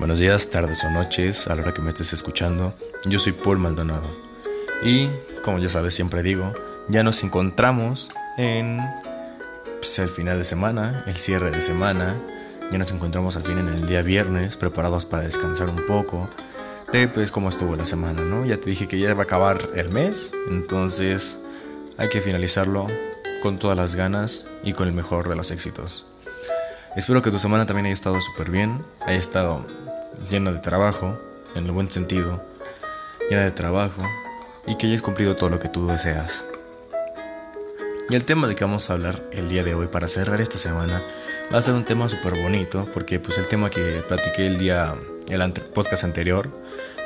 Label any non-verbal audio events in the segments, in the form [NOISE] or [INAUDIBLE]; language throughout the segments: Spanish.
Buenos días, tardes o noches, a la hora que me estés escuchando. Yo soy Paul Maldonado. Y, como ya sabes, siempre digo, ya nos encontramos en pues, el final de semana, el cierre de semana. Ya nos encontramos al fin en el día viernes, preparados para descansar un poco de pues cómo estuvo la semana, ¿no? Ya te dije que ya va a acabar el mes, entonces hay que finalizarlo con todas las ganas y con el mejor de los éxitos. Espero que tu semana también haya estado súper bien, haya estado llena de trabajo, en el buen sentido, llena de trabajo y que hayas cumplido todo lo que tú deseas. Y el tema de que vamos a hablar el día de hoy para cerrar esta semana va a ser un tema súper bonito porque pues el tema que platiqué el día, el podcast anterior,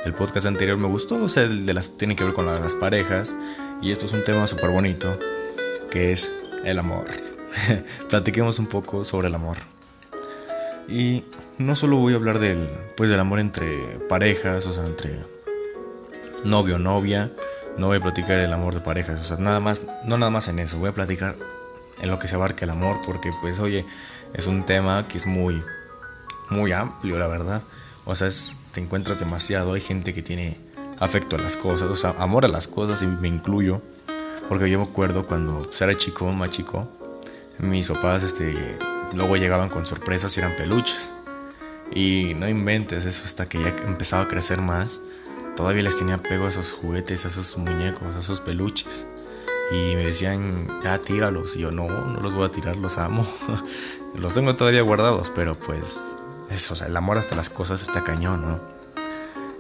el podcast anterior me gustó, o sea, el de las, tiene que ver con las parejas y esto es un tema súper bonito que es el amor. [LAUGHS] Platiquemos un poco sobre el amor. Y no solo voy a hablar del, pues, del amor entre parejas, o sea, entre novio o novia. No voy a platicar el amor de parejas, o sea, nada más, no nada más en eso. Voy a platicar en lo que se abarca el amor, porque, pues, oye, es un tema que es muy, muy amplio, la verdad. O sea, te encuentras demasiado. Hay gente que tiene afecto a las cosas, o sea, amor a las cosas, y me incluyo. Porque yo me acuerdo cuando pues, era chico, más chico, mis papás, este, luego llegaban con sorpresas y eran peluches. Y no inventes eso hasta que ya empezaba a crecer más. Todavía les tenía apego a esos juguetes, a esos muñecos, a esos peluches. Y me decían, ya tíralos. Y yo, no, no los voy a tirar, los amo. [LAUGHS] los tengo todavía guardados, pero pues eso, el amor hasta las cosas está cañón, ¿no?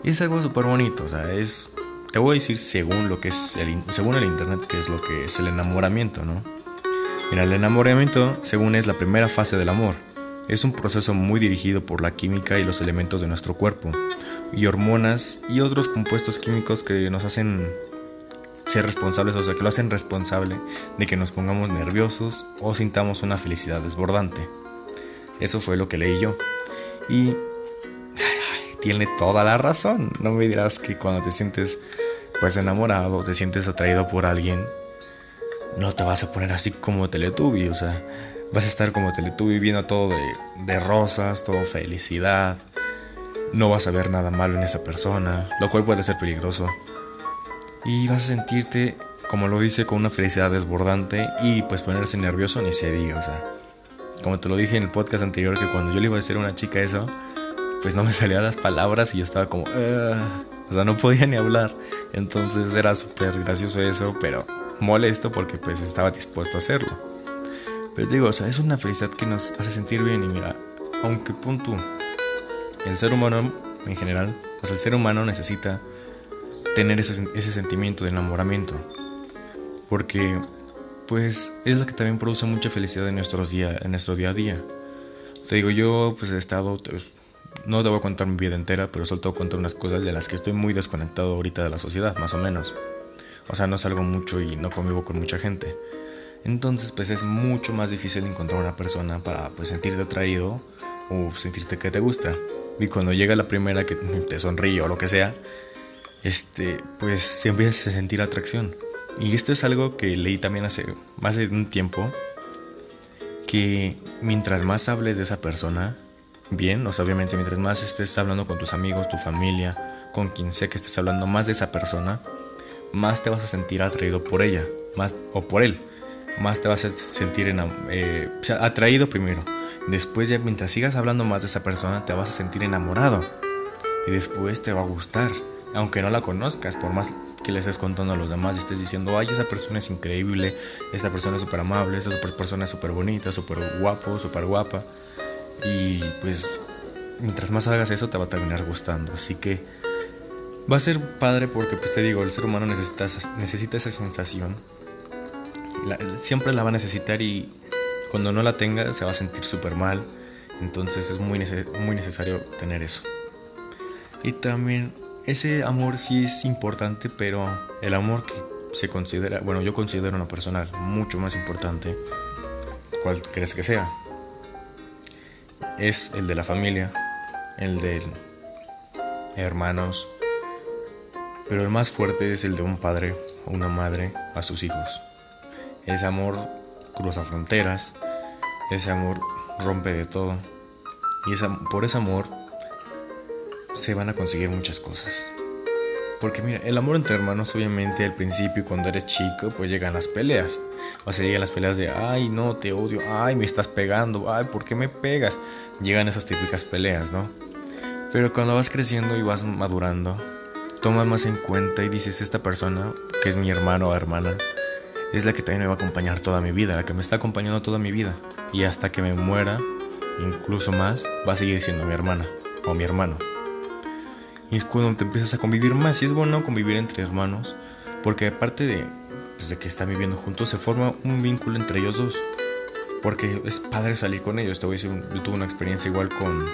Y es algo súper bonito, o sea, es, te voy a decir según lo que es, según el internet, que es lo que es el enamoramiento, ¿no? Mira, el enamoramiento, según es la primera fase del amor, es un proceso muy dirigido por la química y los elementos de nuestro cuerpo, y hormonas y otros compuestos químicos que nos hacen ser responsables, o sea, que lo hacen responsable de que nos pongamos nerviosos o sintamos una felicidad desbordante. Eso fue lo que leí yo. Y tiene toda la razón. No me dirás que cuando te sientes pues enamorado, te sientes atraído por alguien, no te vas a poner así como Teletubby, o sea, vas a estar como Teletubby viendo todo de, de rosas, todo felicidad. No vas a ver nada malo en esa persona, lo cual puede ser peligroso. Y vas a sentirte, como lo dice, con una felicidad desbordante y pues ponerse nervioso ni se diga, o sea. Como te lo dije en el podcast anterior, que cuando yo le iba a decir a una chica eso, pues no me salían las palabras y yo estaba como, o sea, no podía ni hablar. Entonces era súper gracioso eso, pero molesto porque pues estaba dispuesto a hacerlo. Pero digo, o sea, es una felicidad que nos hace sentir bien y mira, aunque punto, el ser humano en general, pues el ser humano necesita tener ese, ese sentimiento de enamoramiento. Porque pues es lo que también produce mucha felicidad en, nuestros día, en nuestro día a día. Te digo, yo pues he estado, no te voy a contar mi vida entera, pero solo te voy a contar unas cosas de las que estoy muy desconectado ahorita de la sociedad, más o menos. O sea, no salgo mucho y no convivo con mucha gente. Entonces, pues es mucho más difícil encontrar una persona para pues sentirte atraído o sentirte que te gusta. Y cuando llega la primera que te sonríe o lo que sea, este, pues se empieza a sentir atracción. Y esto es algo que leí también hace más de un tiempo, que mientras más hables de esa persona, bien, o sea, obviamente mientras más estés hablando con tus amigos, tu familia, con quien sea que estés hablando más de esa persona, más te vas a sentir atraído por ella, más o por él, más te vas a sentir eh, atraído primero. Después ya mientras sigas hablando más de esa persona, te vas a sentir enamorado y después te va a gustar, aunque no la conozcas, por más que le estés contando a los demás y estés diciendo, ay, esa persona es increíble, esta persona es súper amable, esta persona es súper bonita, súper guapo, súper guapa. Y pues mientras más hagas eso te va a terminar gustando. Así que va a ser padre porque pues te digo, el ser humano necesita, necesita esa sensación. siempre la va a necesitar y cuando no la tenga se va a sentir súper mal. Entonces es muy, muy necesario tener eso. Y también ese amor sí es importante, pero el amor que se considera, bueno, yo considero una personal mucho más importante, ¿cuál crees que sea? Es el de la familia, el de hermanos, pero el más fuerte es el de un padre o una madre a sus hijos. Ese amor cruza fronteras, ese amor rompe de todo, y por ese amor se van a conseguir muchas cosas. Porque mira, el amor entre hermanos obviamente al principio cuando eres chico pues llegan las peleas. O sea, llegan las peleas de, ay, no, te odio, ay, me estás pegando, ay, ¿por qué me pegas? Llegan esas típicas peleas, ¿no? Pero cuando vas creciendo y vas madurando, tomas más en cuenta y dices, esta persona, que es mi hermano o hermana, es la que también me va a acompañar toda mi vida, la que me está acompañando toda mi vida. Y hasta que me muera, incluso más, va a seguir siendo mi hermana o mi hermano. Y es cuando te empiezas a convivir más. Y es bueno convivir entre hermanos, porque aparte de, pues, de que están viviendo juntos, se forma un vínculo entre ellos dos. Porque es padre salir con ellos. Te voy a decir, yo tuve una experiencia igual con,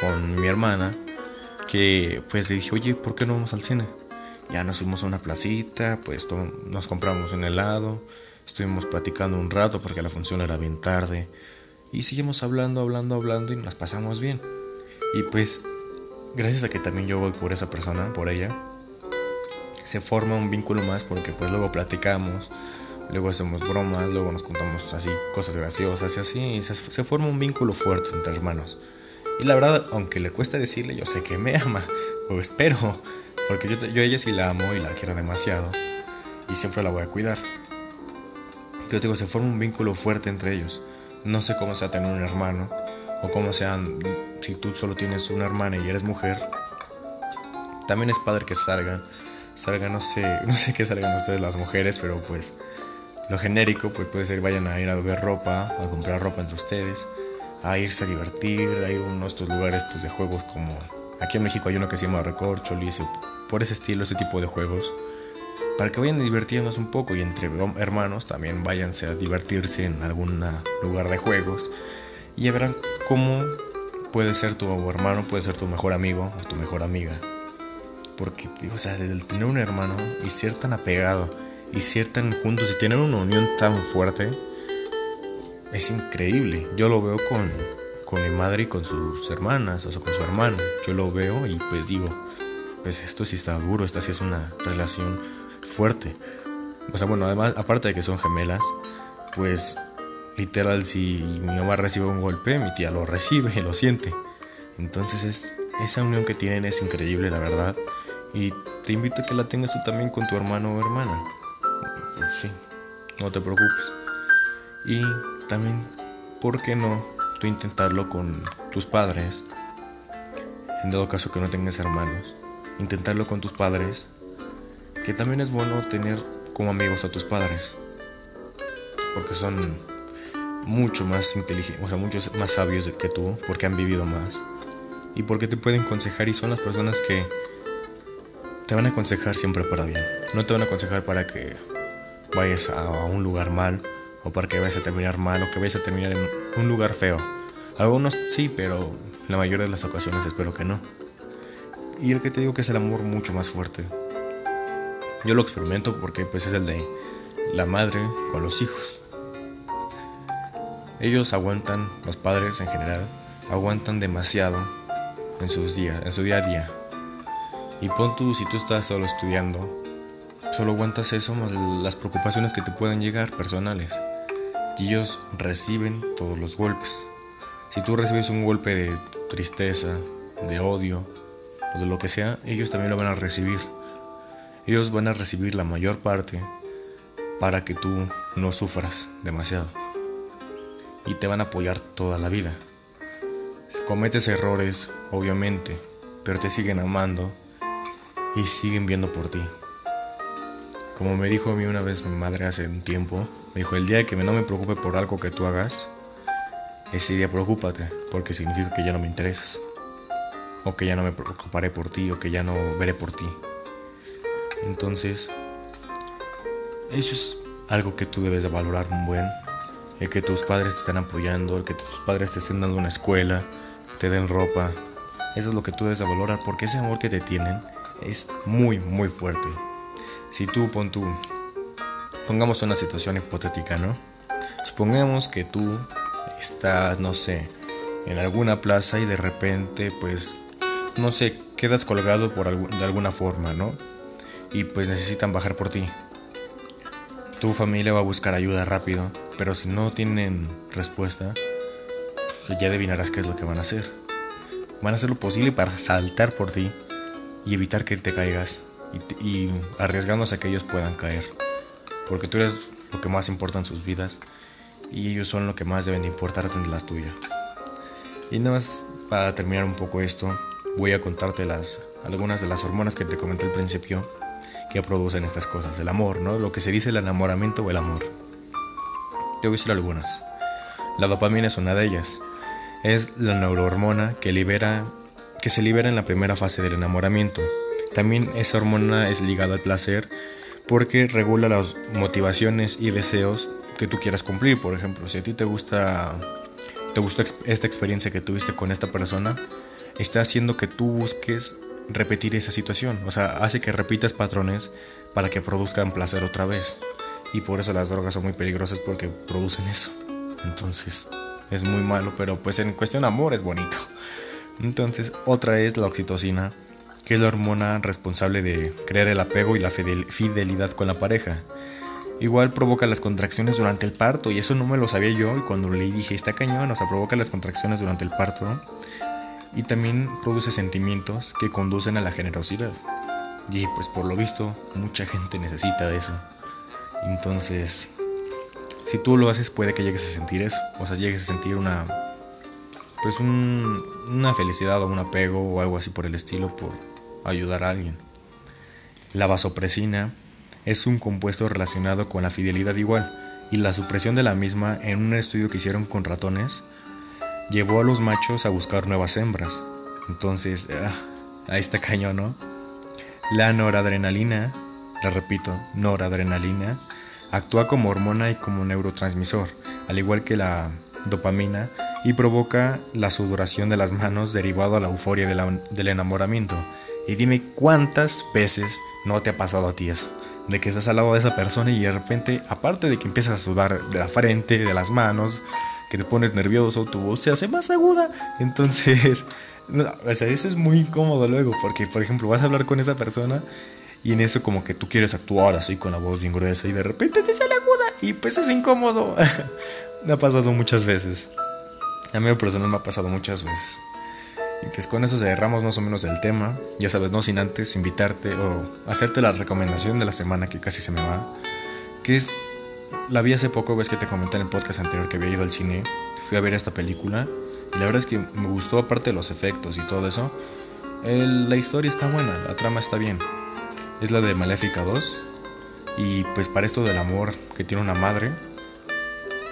con mi hermana, que pues le dije, oye, ¿por qué no vamos al cine? Ya nos fuimos a una placita, pues nos compramos un helado, estuvimos platicando un rato porque la función era bien tarde y seguimos hablando, hablando, hablando y nos pasamos bien. Y pues gracias a que también yo voy por esa persona, por ella, se forma un vínculo más porque pues luego platicamos, luego hacemos bromas, luego nos contamos así cosas graciosas y así, y se, se forma un vínculo fuerte entre hermanos. Y la verdad, aunque le cuesta decirle, yo sé que me ama, o espero, porque yo, yo a ella sí la amo y la quiero demasiado. Y siempre la voy a cuidar. Pero digo, se forma un vínculo fuerte entre ellos. No sé cómo sea tener un hermano. O cómo sean si tú solo tienes una hermana y eres mujer. También es padre que salgan. Salgan, no sé, [LAUGHS] no sé qué salgan ustedes las mujeres, pero pues lo genérico, pues puede ser vayan a ir a ver ropa, a comprar ropa entre ustedes, a irse a divertir, a ir a estos lugares estos de juegos como aquí en México hay uno que se llama Recorcholis por ese estilo, ese tipo de juegos, para que vayan divirtiéndose un poco y entre hermanos también váyanse a divertirse en algún lugar de juegos y ya verán cómo puede ser tu hermano, puede ser tu mejor amigo o tu mejor amiga. Porque, o sea, el tener un hermano y ser tan apegado y ser tan juntos y tener una unión tan fuerte es increíble. Yo lo veo con, con mi madre y con sus hermanas, o sea, con su hermano. Yo lo veo y pues digo, pues esto sí está duro, esta sí es una relación fuerte. O sea, bueno, además, aparte de que son gemelas, pues literal, si mi mamá recibe un golpe, mi tía lo recibe [LAUGHS] lo siente. Entonces es, esa unión que tienen es increíble, la verdad. Y te invito a que la tengas tú también con tu hermano o hermana. Sí, no te preocupes. Y también, ¿por qué no tú intentarlo con tus padres? En dado caso que no tengas hermanos intentarlo con tus padres, que también es bueno tener como amigos a tus padres, porque son mucho más inteligentes, o sea, muchos más sabios que tú, porque han vivido más y porque te pueden aconsejar y son las personas que te van a aconsejar siempre para bien. No te van a aconsejar para que vayas a un lugar mal o para que vayas a terminar mal o que vayas a terminar en un lugar feo. Algunos sí, pero la mayoría de las ocasiones espero que no. Y el que te digo que es el amor mucho más fuerte. Yo lo experimento porque pues es el de la madre con los hijos. Ellos aguantan, los padres en general, aguantan demasiado en sus días, en su día a día. Y pon tú, si tú estás solo estudiando, solo aguantas eso más las preocupaciones que te pueden llegar personales. Y ellos reciben todos los golpes. Si tú recibes un golpe de tristeza, de odio, o de lo que sea, ellos también lo van a recibir. Ellos van a recibir la mayor parte para que tú no sufras demasiado. Y te van a apoyar toda la vida. Cometes errores, obviamente, pero te siguen amando y siguen viendo por ti. Como me dijo a mí una vez mi madre hace un tiempo, me dijo, el día que no me preocupe por algo que tú hagas, ese día preocúpate, porque significa que ya no me interesas o que ya no me preocuparé por ti, o que ya no veré por ti. Entonces, eso es algo que tú debes de valorar un buen. El que tus padres te estén apoyando, el que tus padres te estén dando una escuela, te den ropa. Eso es lo que tú debes de valorar porque ese amor que te tienen es muy, muy fuerte. Si tú pon tú, pongamos una situación hipotética, ¿no? Supongamos que tú estás, no sé, en alguna plaza y de repente pues no sé, quedas colgado por de alguna forma, ¿no? Y pues necesitan bajar por ti. Tu familia va a buscar ayuda rápido, pero si no tienen respuesta, pues ya adivinarás qué es lo que van a hacer. van a hacer lo posible para saltar por ti y evitar que te caigas y, y arriesgándose a que ellos puedan caer. Porque tú eres lo que más importa en sus vidas y ellos son lo que más deben de importarte en las tuyas. Y nada más para terminar un poco esto, voy a contarte las, algunas de las hormonas que te comenté al principio que producen estas cosas, el amor, ¿no? Lo que se dice el enamoramiento o el amor. Te voy a decir algunas. La dopamina es una de ellas. Es la neurohormona que libera que se libera en la primera fase del enamoramiento. También esa hormona es ligada al placer porque regula las motivaciones y deseos que tú quieras cumplir. Por ejemplo, si a ti te gusta, te gustó esta experiencia que tuviste con esta persona, está haciendo que tú busques repetir esa situación. O sea, hace que repitas patrones para que produzcan placer otra vez. Y por eso las drogas son muy peligrosas porque producen eso. Entonces, es muy malo, pero pues en cuestión de amor es bonito. Entonces, otra es la oxitocina, que es la hormona responsable de crear el apego y la fidelidad con la pareja. Igual provoca las contracciones durante el parto y eso no me lo sabía yo y cuando le dije está cañón, o sea, provoca las contracciones durante el parto y también produce sentimientos que conducen a la generosidad. Y pues por lo visto mucha gente necesita de eso. Entonces, si tú lo haces puede que llegues a sentir eso, o sea, llegues a sentir una pues una felicidad o un apego o algo así por el estilo por ayudar a alguien. La vasopresina es un compuesto relacionado con la fidelidad igual y la supresión de la misma en un estudio que hicieron con ratones llevó a los machos a buscar nuevas hembras. Entonces, ah, ahí está cañón, ¿no? La noradrenalina, la repito, noradrenalina, actúa como hormona y como neurotransmisor, al igual que la dopamina, y provoca la sudoración de las manos derivado a la euforia del enamoramiento. Y dime cuántas veces no te ha pasado a ti eso de que estás al lado de esa persona y de repente, aparte de que empiezas a sudar de la frente, de las manos, que te pones nervioso, tu voz se hace más aguda. Entonces, [LAUGHS] o sea, eso es muy incómodo luego, porque por ejemplo vas a hablar con esa persona y en eso como que tú quieres actuar así con la voz bien gruesa y de repente te sale aguda y pues es incómodo. [LAUGHS] me ha pasado muchas veces. A mí personal me ha pasado muchas veces. Y pues con eso cerramos más o menos el tema. Ya sabes, no sin antes invitarte o hacerte la recomendación de la semana que casi se me va. Que es, la vi hace poco, ves que te comenté en el podcast anterior que había ido al cine. Fui a ver esta película. Y la verdad es que me gustó aparte de los efectos y todo eso. la historia está buena, la trama está bien. Es la de Maléfica 2. Y pues para esto del amor que tiene una madre,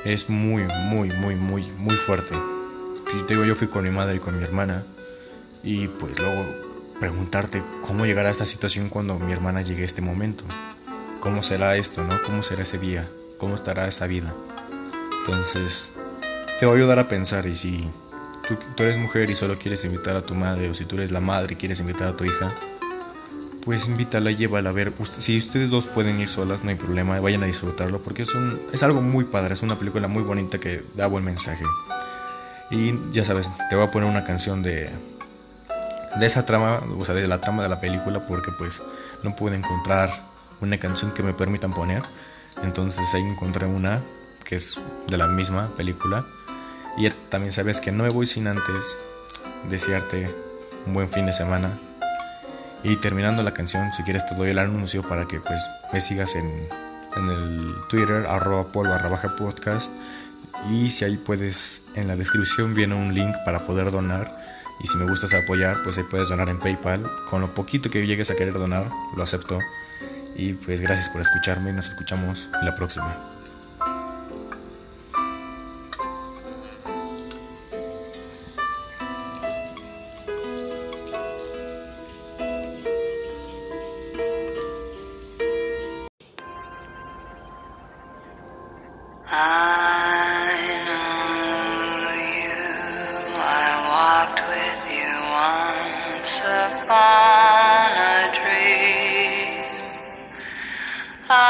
es muy, muy, muy, muy, muy fuerte. Y te digo, yo fui con mi madre y con mi hermana y pues luego preguntarte cómo llegará a esta situación cuando mi hermana llegue a este momento. ¿Cómo será esto, no? ¿Cómo será ese día? ¿Cómo estará esa vida? Entonces, te va a ayudar a pensar y si tú, tú eres mujer y solo quieres invitar a tu madre o si tú eres la madre y quieres invitar a tu hija, pues invítala, llévala a ver. Si ustedes dos pueden ir solas, no hay problema, vayan a disfrutarlo porque es, un, es algo muy padre, es una película muy bonita que da buen mensaje. Y ya sabes, te voy a poner una canción de de esa trama, o sea, de la trama de la película, porque pues no pude encontrar una canción que me permitan poner. Entonces ahí encontré una que es de la misma película. Y también sabes que no me voy sin antes desearte un buen fin de semana. Y terminando la canción, si quieres te doy el anuncio para que pues me sigas en, en el Twitter, arroba pol barra baja podcast. Y si ahí puedes, en la descripción viene un link para poder donar y si me gustas apoyar, pues ahí puedes donar en PayPal. Con lo poquito que llegues a querer donar, lo acepto. Y pues gracias por escucharme. Nos escuchamos la próxima.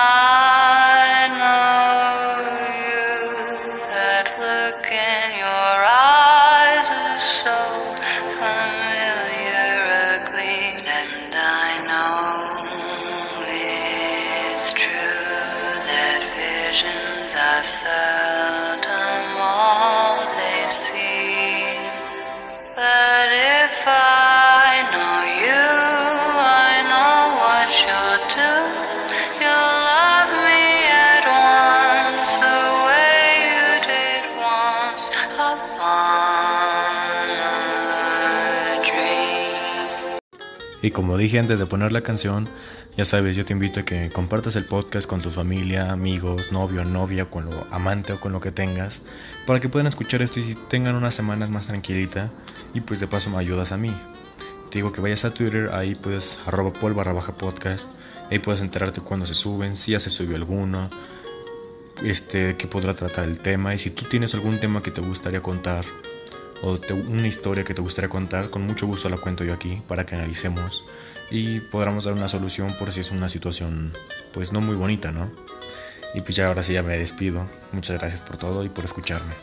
감사합니다. Y como dije antes de poner la canción, ya sabes, yo te invito a que compartas el podcast con tu familia, amigos, novio, novia, con lo amante o con lo que tengas, para que puedan escuchar esto y tengan unas semanas más tranquilita y pues de paso me ayudas a mí. Te digo que vayas a Twitter, ahí puedes arroba pol baja podcast, ahí puedes enterarte cuando se suben, si ya se subió alguno, este, que podrá tratar el tema y si tú tienes algún tema que te gustaría contar o una historia que te gustaría contar, con mucho gusto la cuento yo aquí para que analicemos y podamos dar una solución por si es una situación pues no muy bonita, ¿no? Y pues ya ahora sí ya me despido. Muchas gracias por todo y por escucharme.